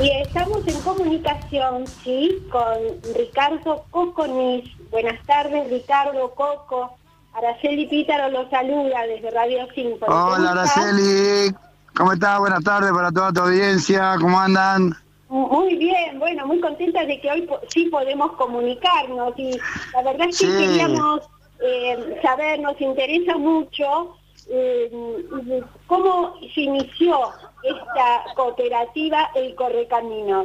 Y estamos en comunicación, sí, con Ricardo Coconis. Buenas tardes, Ricardo Coco. Araceli Pítaro lo saluda desde Radio 5. Hola, Araceli. ¿Cómo estás? Buenas tardes para toda tu audiencia. ¿Cómo andan? Muy bien, bueno, muy contenta de que hoy sí podemos comunicarnos y la verdad es que queríamos eh, saber, nos interesa mucho eh, cómo se inició esta cooperativa El Correcamino.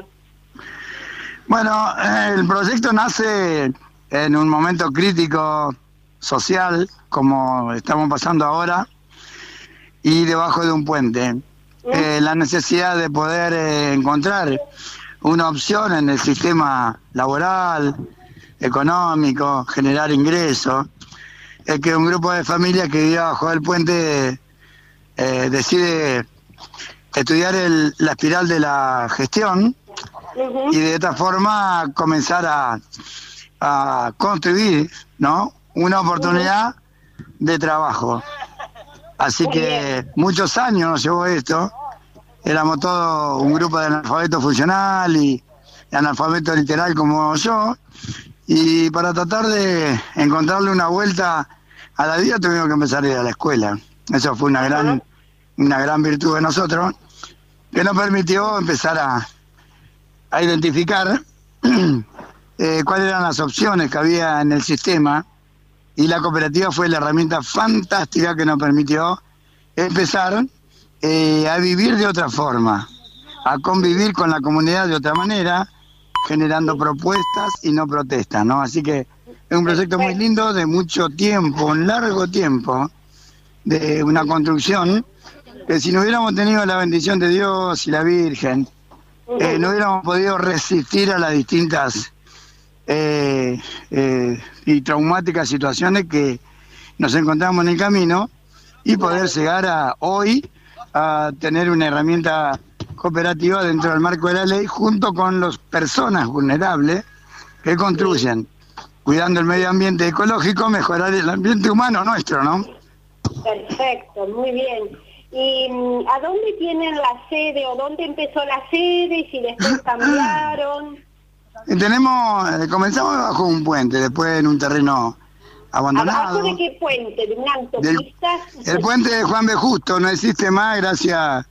Bueno, el proyecto nace en un momento crítico social, como estamos pasando ahora, y debajo de un puente. Eh, la necesidad de poder eh, encontrar una opción en el sistema laboral, económico, generar ingresos, es que un grupo de familias que vive bajo el puente eh, decide estudiar el, la espiral de la gestión y de esta forma comenzar a, a construir ¿no? una oportunidad de trabajo. Así que muchos años nos llevó esto. Éramos todo un grupo de analfabetos funcional y analfabetos literal como yo. Y para tratar de encontrarle una vuelta a la vida tuvimos que empezar a ir a la escuela. Eso fue una gran, una gran virtud de nosotros, que nos permitió empezar a, a identificar eh, cuáles eran las opciones que había en el sistema y la cooperativa fue la herramienta fantástica que nos permitió empezar eh, a vivir de otra forma, a convivir con la comunidad de otra manera, generando propuestas y no protestas, ¿no? Así que es un proyecto muy lindo, de mucho tiempo, un largo tiempo, de una construcción, que si no hubiéramos tenido la bendición de Dios y la Virgen, eh, no hubiéramos podido resistir a las distintas eh, eh, y traumáticas situaciones que nos encontramos en el camino y poder llegar a hoy a tener una herramienta cooperativa dentro del marco de la ley junto con las personas vulnerables que construyen, cuidando el medio ambiente ecológico, mejorar el ambiente humano nuestro, ¿no? Perfecto, muy bien. ¿Y mm, a dónde tienen la sede o dónde empezó la sede y si después cambiaron? Tenemos, eh, comenzamos bajo un puente, después en un terreno abandonado. ¿Abajo de qué puente? ¿De una autopista? el puente de Juan B. Justo, no existe más, gracias. Ah,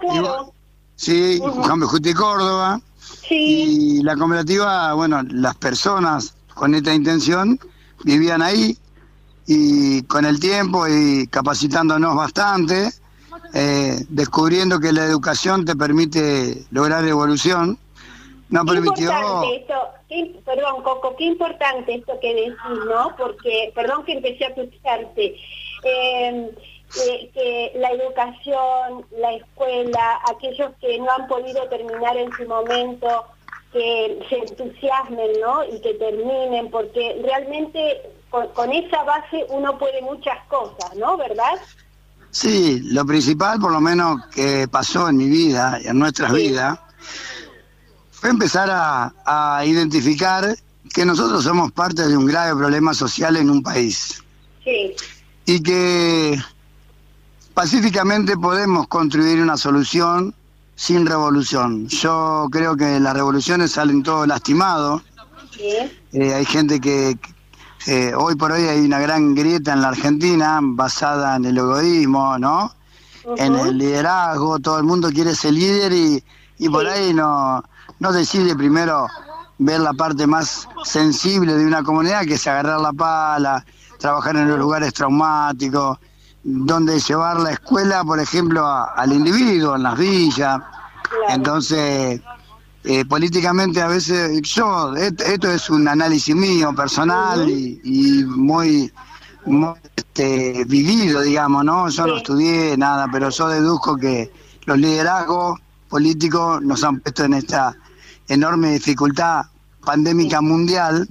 claro. sí, Juan B. Justo y Córdoba. Sí. Y la cooperativa, bueno, las personas con esta intención vivían ahí y con el tiempo y capacitándonos bastante, eh, descubriendo que la educación te permite lograr evolución no permitió... Esto, perdón, Coco, qué importante esto que decís, ¿no? Porque, perdón que empecé a escucharte. Eh, que la educación, la escuela, aquellos que no han podido terminar en su momento, que se entusiasmen, ¿no? Y que terminen, porque realmente con, esa base uno puede muchas cosas, ¿no? ¿Verdad? Sí, lo principal, por lo menos que pasó en mi vida y en nuestras vidas, fue empezar a, identificar que nosotros somos parte de un grave problema social en un país. Sí. Y que pacíficamente podemos construir una solución sin revolución. Yo creo que las revoluciones salen todos lastimados. Sí. Eh, hay gente que, eh, hoy por hoy hay una gran grieta en la Argentina basada en el egoísmo, ¿no? En el liderazgo, todo el mundo quiere ser líder y, y por ahí no, no decide primero ver la parte más sensible de una comunidad, que es agarrar la pala, trabajar en los lugares traumáticos, donde llevar la escuela, por ejemplo, al individuo, en las villas. Entonces, eh, políticamente a veces, yo, esto, es un análisis mío, personal y, muy, este, vivido, digamos, ¿no? Yo no estudié nada, pero yo deduzco que los liderazgos políticos nos han puesto en esta enorme dificultad pandémica mundial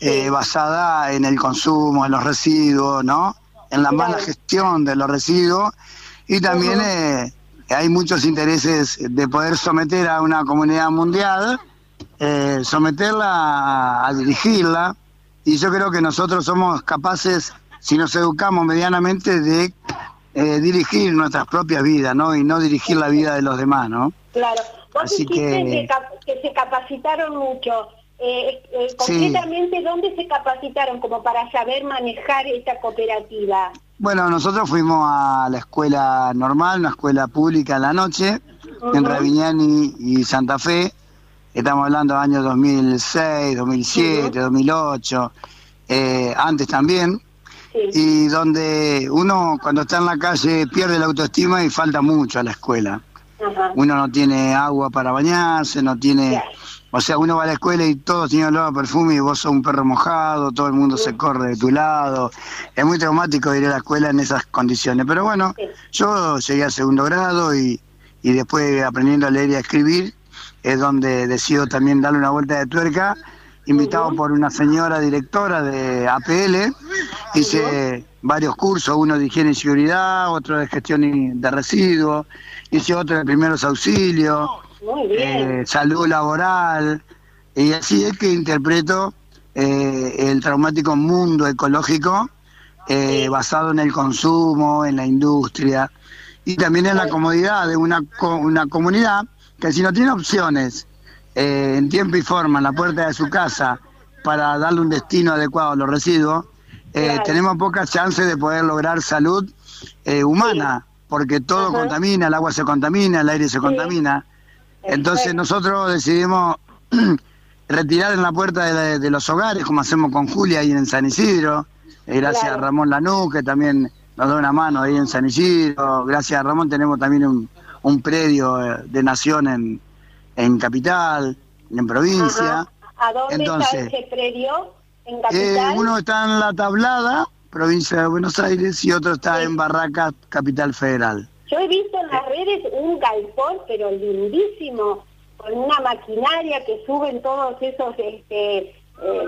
eh, basada en el consumo, en los residuos, ¿no? En la mala gestión de los residuos y también eh, hay muchos intereses de poder someter a una comunidad mundial, eh, someterla a, dirigirla y yo creo que nosotros somos capaces, si nos educamos medianamente, de dirigir nuestras propias vidas, ¿no? Y no dirigir la vida de los demás, ¿no? Claro. Vos Así que... que se capacitaron mucho. Eh, eh, concretamente, ¿dónde se capacitaron como para saber manejar esta cooperativa? Bueno, nosotros fuimos a la escuela normal, una escuela pública en la noche, en Raviñani y Santa Fe. Estamos hablando de años 2006, 2007, 2008, antes también. Y donde uno cuando está en la calle pierde la autoestima y falta mucho a la escuela. Uno no tiene agua para bañarse, no tiene... O sea, uno va a la escuela y todos tienen olor a perfume y vos sos un perro mojado, todo el mundo se corre de tu lado. Es muy traumático ir a la escuela en esas condiciones. Pero bueno, yo llegué al segundo grado y, y después aprendiendo a leer y a escribir, es donde decido también darle una vuelta de tuerca, invitado por una señora directora de APL. Hice varios cursos, uno de higiene y seguridad, otro de gestión de residuos, hice otro de primeros auxilios eh, salud laboral, y así es que interpreto eh, el traumático mundo ecológico eh, basado en el consumo, en la industria y también en la comodidad de una, una comunidad que si no tiene opciones en tiempo y forma en la puerta de su casa para darle un destino adecuado a los residuos, tenemos pocas chances de poder lograr salud humana, porque todo contamina, el agua se contamina, el aire se contamina. Entonces nosotros decidimos retirar en la puerta de, los hogares, como hacemos con Julia ahí en San Isidro, eh, gracias a Ramón Lanú, que también nos da una mano ahí en San Isidro, gracias a Ramón tenemos también un, un predio eh, de nación en, en Capital, en provincia. ¿A dónde está ese predio? ¿En eh, uno está en La Tablada, provincia de Buenos Aires, y otro está en Barracas, Capital Federal. Yo he visto en las redes un galpón, pero lindísimo, con una maquinaria que suben todos esos, este, eh,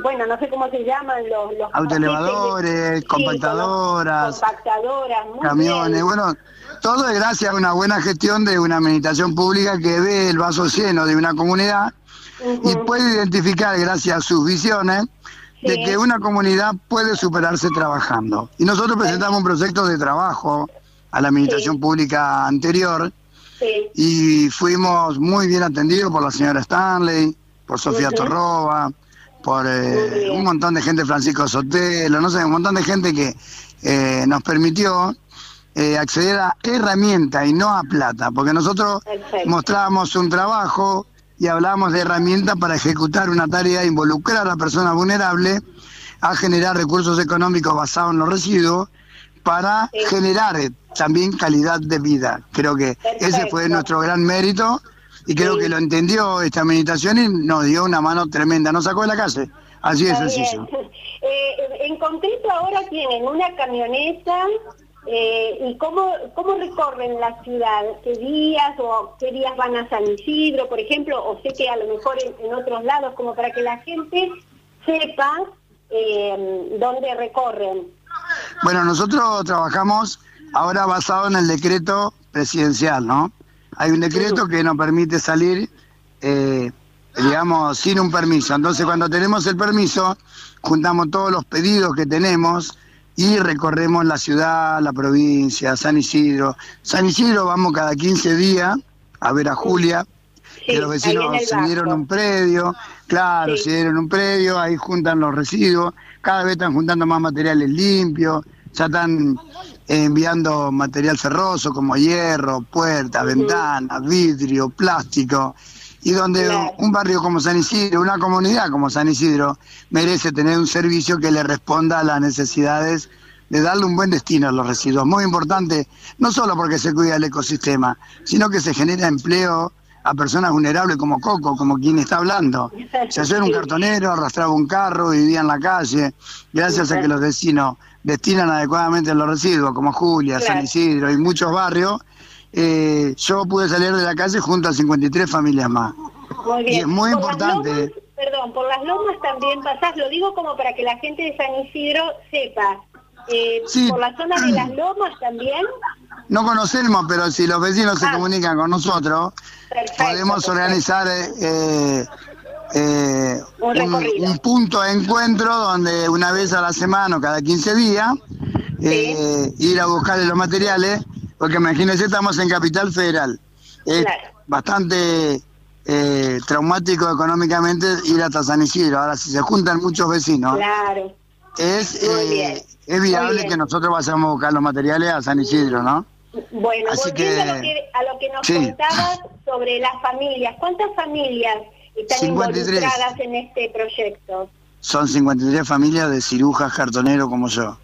bueno, no sé cómo se llaman los... los Autoelevadores, compactadoras, compactadoras camiones, bueno, todo es gracias a una buena gestión de una administración pública que ve el vaso lleno de una comunidad y puede identificar, gracias a sus visiones, de que una comunidad puede superarse trabajando. Y nosotros presentamos un proyecto de trabajo a la administración pública anterior. Y fuimos muy bien atendidos por la señora Stanley, por Sofía Torroba, por eh, un montón de gente, Francisco Sotelo, no sé, un montón de gente que eh, nos permitió eh, acceder a herramientas y no a plata, porque nosotros mostrábamos un trabajo y hablábamos de herramientas para ejecutar una tarea, involucrar a la persona vulnerable a generar recursos económicos basados en los residuos para generar también calidad de vida. Creo que ese fue nuestro gran mérito y creo que lo entendió esta meditación y nos dio una mano tremenda, nos sacó de la calle. Así es sencillo. Eh, en concreto ahora tienen una camioneta eh, y cómo, cómo recorren la ciudad, qué días o qué días van a San Isidro, por ejemplo, o sé que a lo mejor en, otros lados, como para que la gente sepa eh, dónde recorren. Bueno, nosotros trabajamos ahora basado en el decreto presidencial, ¿no? Hay un decreto que nos permite salir, eh, digamos, sin un permiso. Entonces, cuando tenemos el permiso, juntamos todos los pedidos que tenemos y recorremos la ciudad, la provincia, San Isidro. San Isidro vamos cada 15 días a ver a Julia, que los vecinos se dieron un predio, claro, se dieron un predio, ahí juntan los residuos, cada vez están juntando más materiales limpios, ya están enviando material ferroso como hierro, puertas, ventanas, vidrio, plástico, y donde un barrio como San Isidro, una comunidad como San Isidro, merece tener un servicio que le responda a las necesidades de darle un buen destino a los residuos. Muy importante, no solo porque se cuida el ecosistema, sino que se genera empleo a personas vulnerables como Coco, como quien está hablando. Si ayer un cartonero arrastraba un carro, vivía en la calle, gracias a que los vecinos destinan adecuadamente los residuos, como Julia, San Isidro y muchos barrios, eh, yo pude salir de la calle junto a 53 familias más. Y es muy importante. perdón, por las lomas también pasás, lo digo como para que la gente de San Isidro sepa. Eh, por la zona de las lomas también. No conocemos, pero si los vecinos se ah. comunican con nosotros, podemos organizar eh, eh, un, punto de encuentro donde una vez a la semana o cada 15 días eh, ir a buscar los materiales, porque imagínense, estamos en Capital Federal. Es bastante eh, traumático económicamente ir hasta San Isidro. Ahora, si se juntan muchos vecinos, Claro. Es, eh, es viable que nosotros vayamos a buscar los materiales a San Isidro, ¿no? Bueno, Así a, que- lo que, a lo que nos Sí. contabas sobre las familias, ¿cuántas familias están 53. involucradas en este proyecto? Son 53 familias de cirujas cartoneros como yo,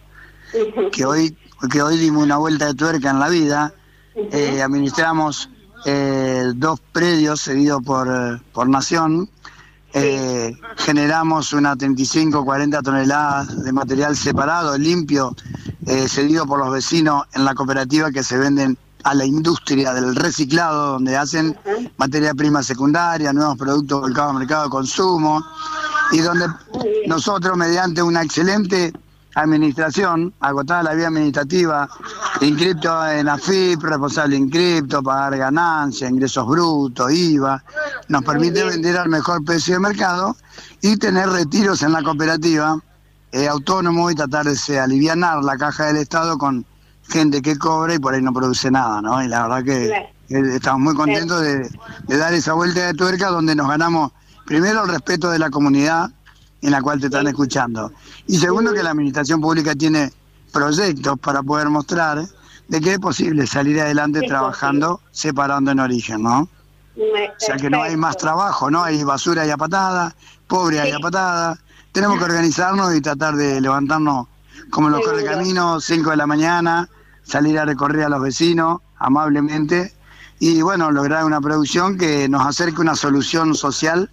que hoy, que hoy dimos una vuelta de tuerca en la vida, eh, administramos eh, dos predios cedidos por, por Nación, eh, generamos unas 35, 40 toneladas de material separado, limpio, eh, cedido por los vecinos en la cooperativa que se venden a la industria del reciclado, donde hacen materia prima secundaria, nuevos productos volcados al mercado de consumo, y donde nosotros, mediante una excelente administración, agotada la vía administrativa, inscripto en AFIP, responsable inscripto, pagar ganancias, ingresos brutos, IVA, nos permite vender al mejor precio de mercado y tener retiros en la cooperativa. Eh, autónomo y tratar de se, alivianar la caja del Estado con gente que cobra y por ahí no produce nada, ¿no? Y la verdad que estamos muy contentos de, de dar esa vuelta de tuerca donde nos ganamos primero el respeto de la comunidad en la cual te están escuchando. Y segundo que la administración pública tiene proyectos para poder mostrar de que es posible salir adelante trabajando separando en origen, ¿no? O sea que no hay más trabajo, ¿no? Hay basura y a patada, pobre hay Sí. a patada. Tenemos que organizarnos y tratar de levantarnos como los Seguro. correcaminos, 5 de la mañana, salir a recorrer a los vecinos amablemente y bueno, lograr una producción que nos acerque una solución social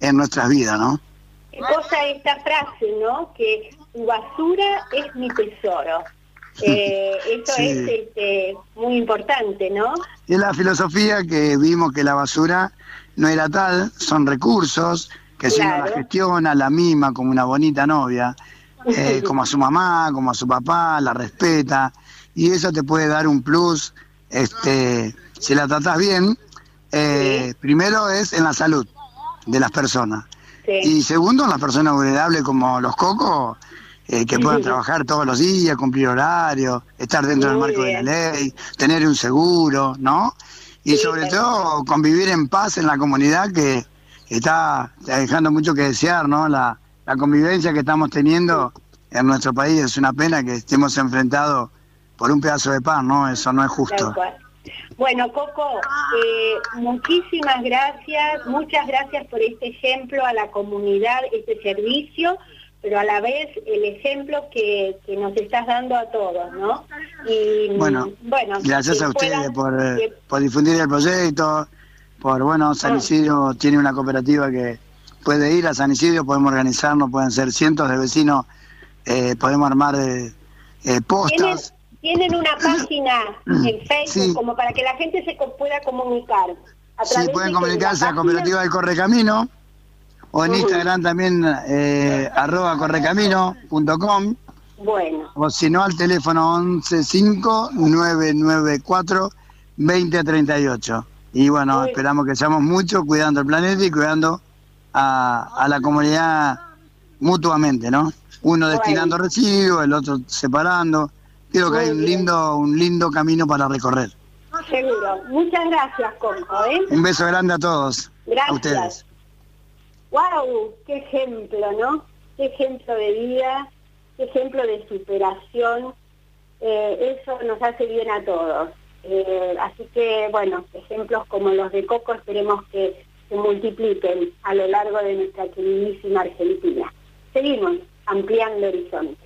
en nuestras vidas, ¿no? Cosa esta frase, ¿no? Que tu basura es mi tesoro. Eh, eso Sí. es este, muy importante, ¿no? Y es la filosofía que vimos que la basura no era tal, son recursos, que si uno la gestiona, la mima como una bonita novia, eh, como a su mamá, como a su papá, la respeta, y eso te puede dar un plus, este, si la tratás bien, eh, primero es en la salud de las personas, Sí. y segundo las personas vulnerables como los cocos, eh, que puedan trabajar todos los días, cumplir horarios, estar dentro del marco de la ley, tener un seguro, ¿no? Y Sí, sobre todo convivir en paz en la comunidad que está dejando mucho que desear, ¿no? La, la convivencia que estamos teniendo en nuestro país es una pena que estemos enfrentados por un pedazo de pan, ¿no? Eso no es justo. Tal cual. Bueno, Coco, eh, muchísimas gracias, muchas gracias por este ejemplo a la comunidad, este servicio, pero a la vez el ejemplo que, que nos estás dando a todos, ¿no? Y Bueno, bueno Gracias a ustedes puedan- por, eh, que- por difundir el proyecto, por, bueno, San Ah. Isidro tiene una cooperativa que puede ir a San Isidro, podemos organizarnos, pueden ser cientos de vecinos, eh, podemos armar eh, eh, ¿Tienen, postas. Tienen una página en Facebook Sí. como para que la gente se pueda comunicar. A Sí, pueden comunicarse a Cooperativa del Correcamino o en. Instagram también eh, arroba correcamino.com Bueno, o si no al teléfono 115-994 2038. Y bueno, Muy- esperamos que seamos muchos cuidando el planeta y cuidando a, a la comunidad mutuamente, ¿no? Uno Bueno. destinando residuos, el otro separando. Creo que hay un lindo, un lindo camino para recorrer. seguro. Muchas gracias, Coco, ¿eh? Un beso grande a todos. Gracias. A ustedes. ¡Wow! ¡Qué ejemplo, ¿no? ¡Qué ejemplo de vida! ¡Qué ejemplo de superación! Eh, eso nos hace bien a todos. Eh, así que, bueno, ejemplos como los de Coco esperemos que se multipliquen a lo largo de nuestra queridísima Argentina. Seguimos ampliando horizontes.